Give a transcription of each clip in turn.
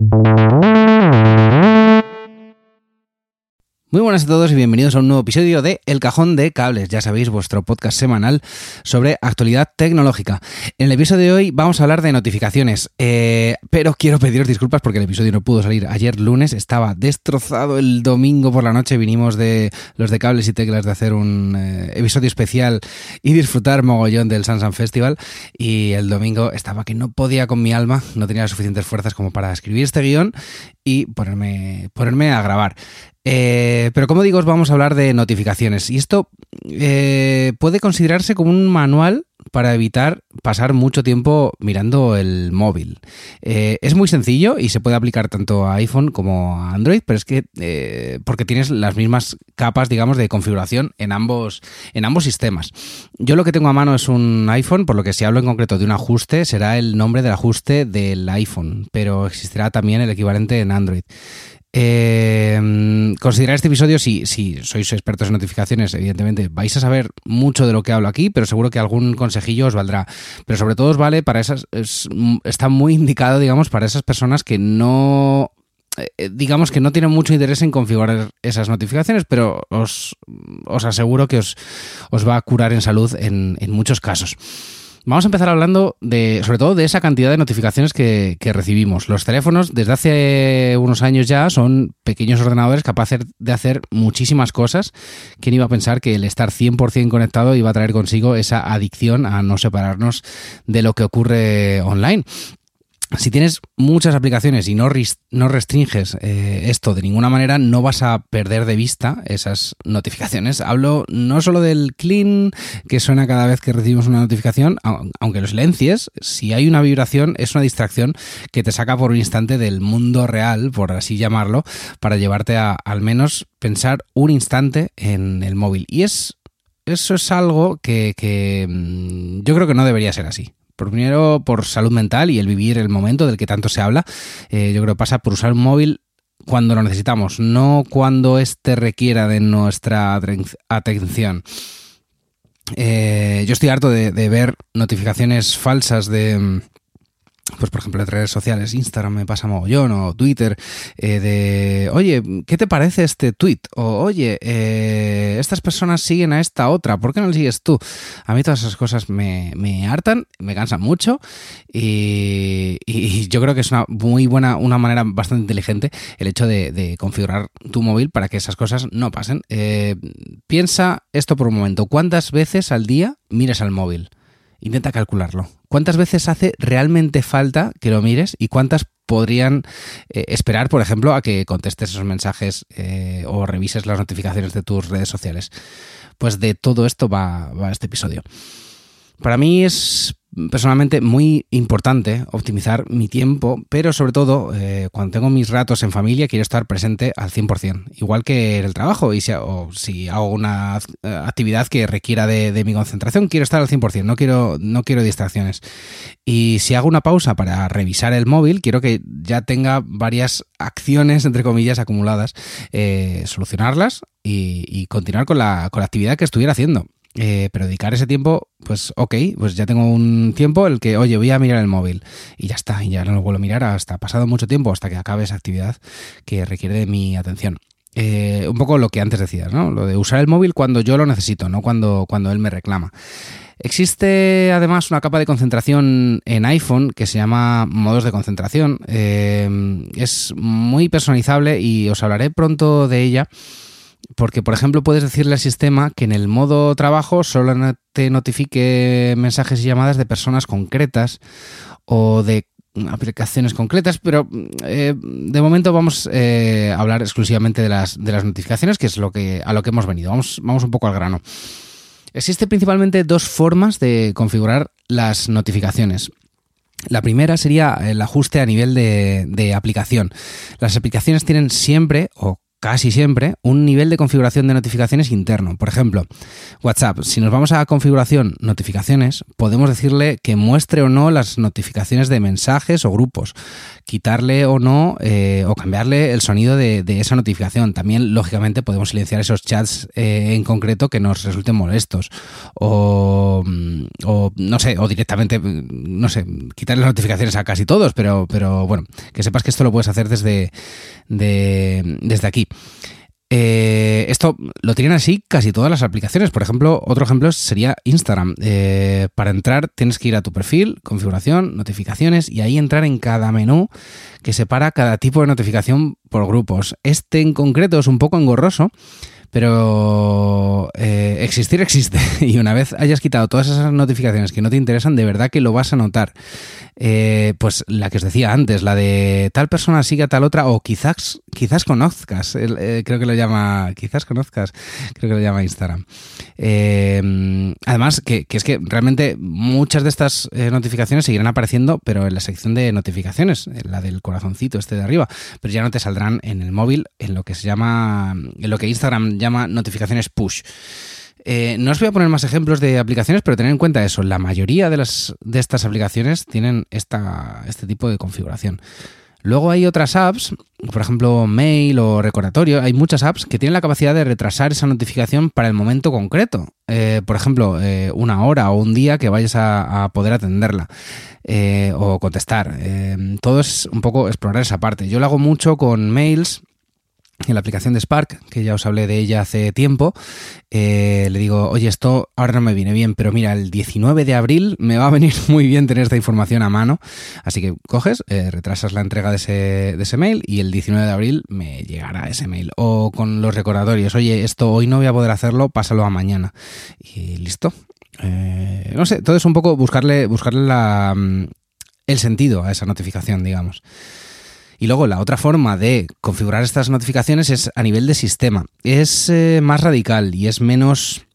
Thank you. Muy buenas a todos y bienvenidos a un nuevo episodio de El Cajón de Cables, ya sabéis, vuestro podcast semanal sobre actualidad tecnológica. En el episodio de hoy vamos a hablar de notificaciones, eh, pero quiero pediros disculpas porque el episodio no pudo salir ayer lunes, estaba destrozado el domingo por la noche, vinimos de los de Cables y Teclas de hacer un eh, episodio especial y disfrutar mogollón del Samsung Festival y el domingo estaba que no podía con mi alma, no tenía suficientes fuerzas como para escribir este guion y ponerme, ponerme a grabar. Eh, pero como digo, os vamos a hablar de notificaciones. Y esto eh, puede considerarse como un manual para evitar pasar mucho tiempo mirando el móvil. Eh, es muy sencillo y se puede aplicar tanto a iPhone como a Android, pero es que porque tienes las mismas capas, digamos, de configuración en ambos, en ambos sistemas. Yo lo que tengo a mano es un iPhone, por lo que si hablo en concreto de un ajuste, será el nombre del ajuste del iPhone, pero existirá también el equivalente en Android. Eh, considerar este episodio, si, sois expertos en notificaciones, evidentemente vais a saber mucho de lo que hablo aquí, pero seguro que algún consejillo os valdrá. Pero sobre todo os vale para esas, está muy indicado, digamos, para esas personas que no eh, digamos que no tienen mucho interés en configurar esas notificaciones, pero os, os aseguro que os, os, va a curar en salud en muchos casos. Vamos a empezar hablando de, sobre todo, de esa cantidad de notificaciones que, recibimos. Los teléfonos, desde hace unos años ya, son pequeños ordenadores capaces de hacer muchísimas cosas. ¿Quién iba a pensar que el estar 100% conectado iba a traer consigo esa adicción a no separarnos de lo que ocurre online? Si tienes muchas aplicaciones y no, restringes eh, esto de ninguna manera, no vas a perder de vista esas notificaciones. Hablo no solo del clean que suena cada vez que recibimos una notificación, aunque lo silencies, si hay una vibración es una distracción que te saca por un instante del mundo real, por así llamarlo, para llevarte a al menos pensar un instante en el móvil. Y es eso es algo que, que mm, yo creo que no debería ser así primero por salud mental y el vivir el momento del que tanto se habla. Eh, yo creo que pasa por usar un móvil cuando lo necesitamos, no cuando éste requiera de nuestra atención. Eh, yo estoy harto de, ver notificaciones falsas de pues por ejemplo en redes sociales, Instagram me pasa mogollón o Twitter, eh, de, oye, ¿qué te parece este tweet? O, oye, eh, estas personas siguen a esta otra, ¿por qué no le sigues tú? A mí todas esas cosas me, me hartan, me cansan mucho y, yo creo que es una muy buena, una manera bastante inteligente el hecho de, configurar tu móvil para que esas cosas no pasen. Eh, piensa esto por un momento, ¿cuántas veces al día miras al móvil? Intenta calcularlo. ¿Cuántas veces hace realmente falta que lo mires y cuántas podrían eh, esperar, por ejemplo, a que contestes esos mensajes eh, o revises las notificaciones de tus redes sociales? Pues de todo esto va, va este episodio. Para mí es personalmente muy importante optimizar mi tiempo, pero sobre todo eh, cuando tengo mis ratos en familia quiero estar presente al 100%, igual que en el trabajo y si, o si hago una eh, actividad que requiera de, mi concentración, quiero estar al 100%, no quiero, no quiero distracciones. Y si hago una pausa para revisar el móvil, quiero que ya tenga varias acciones, entre comillas, acumuladas, eh, solucionarlas y, y continuar con la, con la actividad que estuviera haciendo. Eh, pero dedicar ese tiempo, pues ok, pues ya tengo un tiempo el que, oye, voy a mirar el móvil y ya está, y ya no lo vuelvo a mirar hasta pasado mucho tiempo, hasta que acabe esa actividad que requiere de mi atención. Eh, un poco lo que antes decías, ¿no? Lo de usar el móvil cuando yo lo necesito, no cuando, cuando él me reclama. Existe además una capa de concentración en iPhone que se llama modos de concentración. Eh, es muy personalizable y os hablaré pronto de ella porque, por ejemplo, puedes decirle al sistema que en el modo trabajo solo te notifique mensajes y llamadas de personas concretas o de aplicaciones concretas, pero eh, de momento vamos eh, a hablar exclusivamente de las, de las notificaciones, que es lo que, a lo que hemos venido. Vamos, vamos un poco al grano. Existen principalmente dos formas de configurar las notificaciones. La primera sería el ajuste a nivel de, de aplicación. Las aplicaciones tienen siempre, o casi siempre, un nivel de configuración de notificaciones interno. Por ejemplo, WhatsApp, si nos vamos a configuración notificaciones, podemos decirle que muestre o no las notificaciones de mensajes o grupos, quitarle o no eh, o cambiarle el sonido de, esa notificación. También, lógicamente, podemos silenciar esos chats eh, en concreto que nos resulten molestos o, o, no sé, o directamente, no sé, quitarle las notificaciones a casi todos, pero, pero bueno, que sepas que esto lo puedes hacer desde, desde aquí. Eh, esto lo tienen así casi todas las aplicaciones. Por ejemplo, otro ejemplo sería Instagram. Eh, para entrar tienes que ir a tu perfil, configuración, notificaciones y ahí entrar en cada menú que separa cada tipo de notificación por grupos. Este en concreto es un poco engorroso pero eh, existir existe. Y una vez hayas quitado todas esas notificaciones que no te interesan, de verdad que lo vas a notar. Pues la que os decía antes, la de tal persona sigue a tal otra, o quizás, quizás conozcas, eh, creo que lo llama, quizás conozcas, creo que lo llama Instagram. además, que, es que realmente muchas de estas notificaciones seguirán apareciendo, pero en la sección de notificaciones, la del corazoncito este de arriba, pero ya no te saldrán en el móvil, en lo que se llama, en lo que Instagram llama notificaciones push. Eh, no os voy a poner más ejemplos de aplicaciones, pero tened en cuenta eso. La mayoría de, las, de estas aplicaciones tienen esta, este tipo de configuración. Luego hay otras apps, por ejemplo Mail o Recordatorio, hay muchas apps que tienen la capacidad de retrasar esa notificación para el momento concreto. Eh, por ejemplo, eh, una hora o un día que vayas a, poder atenderla o contestar. todo es un poco explorar esa parte. Yo lo hago mucho con mails en la aplicación de Spark, que ya os hablé de ella hace tiempo, eh, le digo, oye, esto ahora no me viene bien, pero mira, el 19 de abril me va a venir muy bien tener esta información a mano. Así que coges, eh, retrasas la entrega de ese, mail y el 19 de abril me llegará ese mail. O con los recordatorios, oye, esto hoy no voy a poder hacerlo, pásalo a mañana. Y listo. Eh, no sé, todo es un poco buscarle, buscarle la, mm, el sentido a esa notificación, digamos. Y luego la otra forma de configurar estas notificaciones es a nivel de sistema. Es eh, más radical y es menos,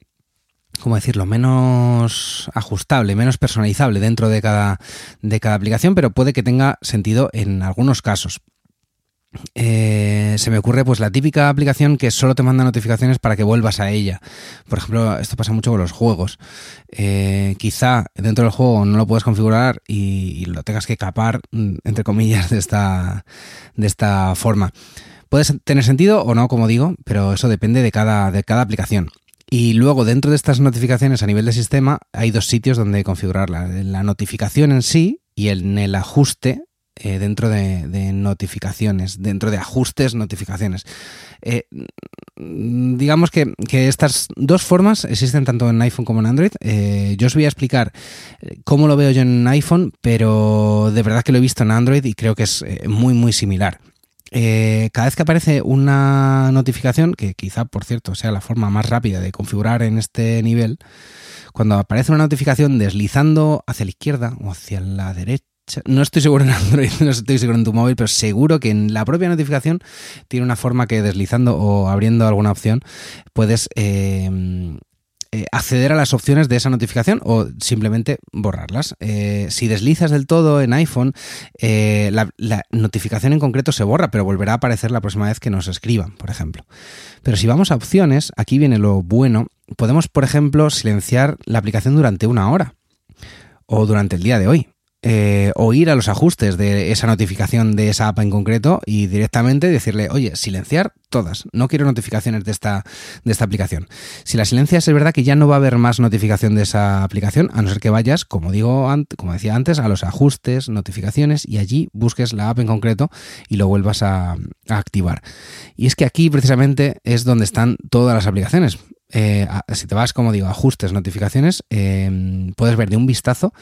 ¿cómo decirlo? Menos ajustable, menos personalizable dentro de cada, de cada aplicación, pero puede que tenga sentido en algunos casos. Eh, se me ocurre pues la típica aplicación que solo te manda notificaciones para que vuelvas a ella. Por ejemplo, esto pasa mucho con los juegos. Eh, quizá dentro del juego no lo puedes configurar y, lo tengas que capar, mm, entre comillas, de esta, de esta forma. Puede tener sentido o no, como digo, pero eso depende de cada, de cada aplicación. Y luego dentro de estas notificaciones a nivel de sistema hay dos sitios donde configurarla. La notificación en sí y en el ajuste eh, dentro de, notificaciones, dentro de ajustes, notificaciones. Eh, digamos que, estas dos formas existen tanto en iPhone como en Android. Eh, yo os voy a explicar cómo lo veo yo en iPhone, pero de verdad que lo he visto en Android y creo que es muy, muy similar. cada vez que aparece una notificación, que quizá por cierto sea la forma más rápida de configurar en este nivel, cuando aparece una notificación deslizando hacia la izquierda o hacia la derecha, no estoy seguro en Android, no estoy seguro en tu móvil, pero seguro que en la propia notificación tiene una forma que deslizando o abriendo alguna opción puedes eh, eh, acceder a las opciones de esa notificación o simplemente borrarlas. Eh, si deslizas del todo en iPhone, la, la, notificación en concreto se borra, pero volverá a aparecer la próxima vez que nos escriban, por ejemplo. Pero si vamos a opciones, aquí viene lo bueno. Podemos, por ejemplo, silenciar la aplicación durante una hora o durante el día de hoy eh, o ir a los ajustes de esa notificación de esa app en concreto y directamente decirle, oye, silenciar todas, no quiero notificaciones de esta, de esta aplicación. Si la silencias es verdad que ya no va a haber más notificación de esa aplicación, a no ser que vayas, como digo, como decía antes, a los ajustes, notificaciones y allí busques la app en concreto y lo vuelvas a activar. Y es que aquí precisamente es donde están todas las aplicaciones. Eh, si te vas, como digo, ajustes, notificaciones, em, puedes ver de un vistazo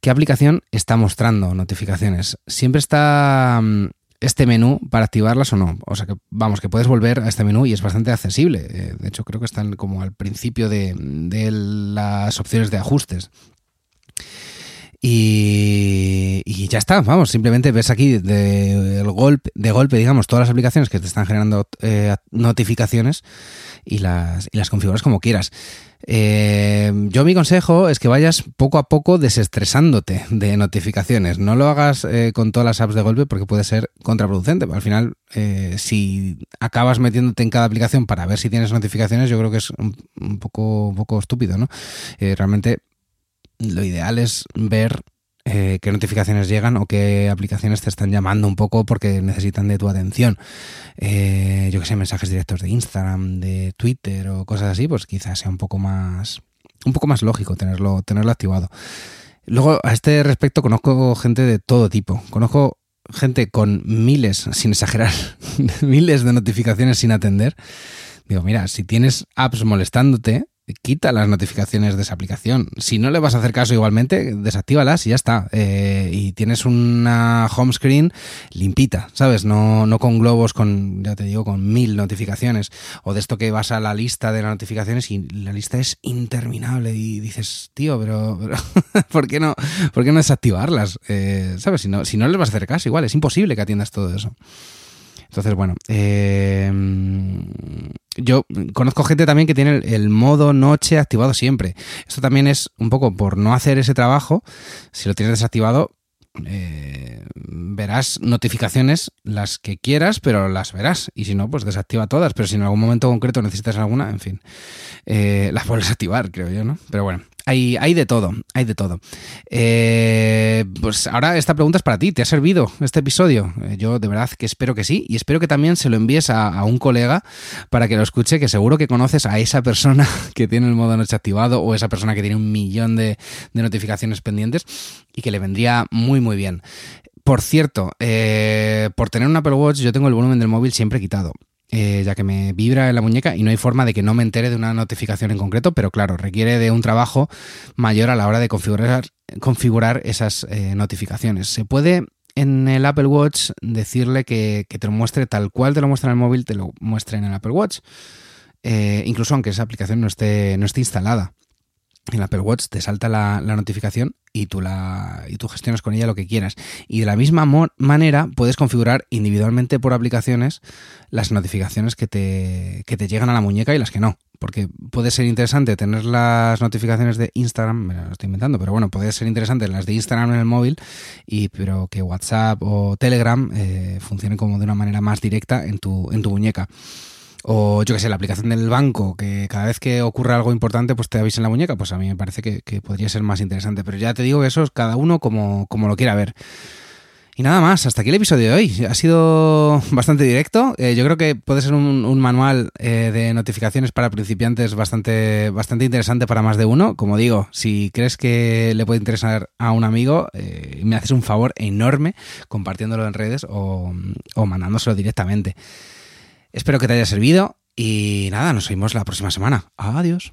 qué aplicación está mostrando notificaciones. Siempre está mm, este menú para activarlas o no. O sea que, vamos, que puedes volver a este menú y es bastante accesible. Eh, de hecho, creo que están como al principio de, de las opciones de ajustes. Y, ya está, vamos, simplemente ves aquí de, golpe, de golpe, digamos, todas las aplicaciones que te están generando eh, notificaciones y las, y las configuras como quieras. Eh, yo mi consejo es que vayas poco a poco desestresándote de notificaciones. No lo hagas eh, con todas las apps de golpe porque puede ser contraproducente. Al final, si acabas metiéndote en cada aplicación para ver si tienes notificaciones, yo creo que es un poco, un poco estúpido, ¿no? realmente lo ideal es ver eh, qué notificaciones llegan o qué aplicaciones te están llamando un poco porque necesitan de tu atención. Eh, yo que sé, mensajes directos de Instagram, de Twitter o cosas así, pues quizás sea un poco más, un poco más lógico tenerlo, tenerlo activado. Luego, a este respecto, conozco gente de todo tipo. Conozco gente con miles, sin exagerar, miles de notificaciones sin atender. Digo, mira, si tienes apps molestándote, quita las notificaciones de esa aplicación. Si no le vas a hacer caso igualmente, desactívalas y ya está. Eh, y tienes una home screen limpita, ¿sabes? No, no con globos, con, ya te digo, con mil notificaciones. O de esto que vas a la lista de las notificaciones y la lista es interminable y dices, tío, pero, ¿por, qué no, ¿por qué no desactivarlas? Eh, ¿Sabes? Si no, si no les vas a hacer caso, igual, es imposible que atiendas todo eso. Entonces, bueno, eh, yo conozco gente también que tiene el, modo noche activado siempre. Esto también es un poco por no hacer ese trabajo. Si lo tienes desactivado, eh, verás notificaciones las que quieras, pero las verás. Y si no, pues desactiva todas. Pero si en algún momento concreto necesitas alguna, en fin, eh, las puedes activar, creo yo, ¿no? Pero bueno, hay, hay de todo, hay de todo. Eh, pues ahora esta pregunta es para ti. ¿Te ha servido este episodio? Eh, yo de verdad que espero que sí y espero que también se lo envíes a, un colega para que lo escuche, que seguro que conoces a esa persona que tiene el modo noche activado o esa persona que tiene un millón de, notificaciones pendientes y que le vendría muy muy bien. Por cierto, eh, por tener un Apple Watch yo tengo el volumen del móvil siempre quitado. Eh, ya que me vibra en la muñeca y no hay forma de que no me entere de una notificación en concreto, pero claro, requiere de un trabajo mayor a la hora de configurar, configurar esas eh, notificaciones. Se puede en el Apple Watch decirle que, te lo muestre tal cual te lo muestra en el móvil, te lo muestre en el Apple Watch, eh, incluso aunque esa aplicación no esté, no esté instalada en Apple Watch te salta la, notificación y tú, la, y tú gestionas con ella lo que quieras. Y de la misma manera puedes configurar individualmente por aplicaciones las notificaciones que te, que te llegan a la muñeca y las que no. Porque puede ser interesante tener las notificaciones de Instagram, me lo estoy inventando, pero bueno, puede ser interesante las de Instagram en el móvil, y, pero que WhatsApp o Telegram eh, funcionen como de una manera más directa en tu, en tu muñeca. O yo que sé, la aplicación del banco, que cada vez que ocurre algo importante, pues te avisa en la muñeca, pues a mí me parece que, podría ser más interesante. Pero ya te digo que eso es cada uno como, como lo quiera ver. Y nada más, hasta aquí el episodio de hoy. Ha sido bastante directo. Eh, yo creo que puede ser un, manual eh, de notificaciones para principiantes bastante, bastante interesante para más de uno. Como digo, si crees que le puede interesar a un amigo, eh, me haces un favor enorme compartiéndolo en redes o, o mandándoselo directamente. Espero que te haya servido y nada, nos vemos la próxima semana. Adiós.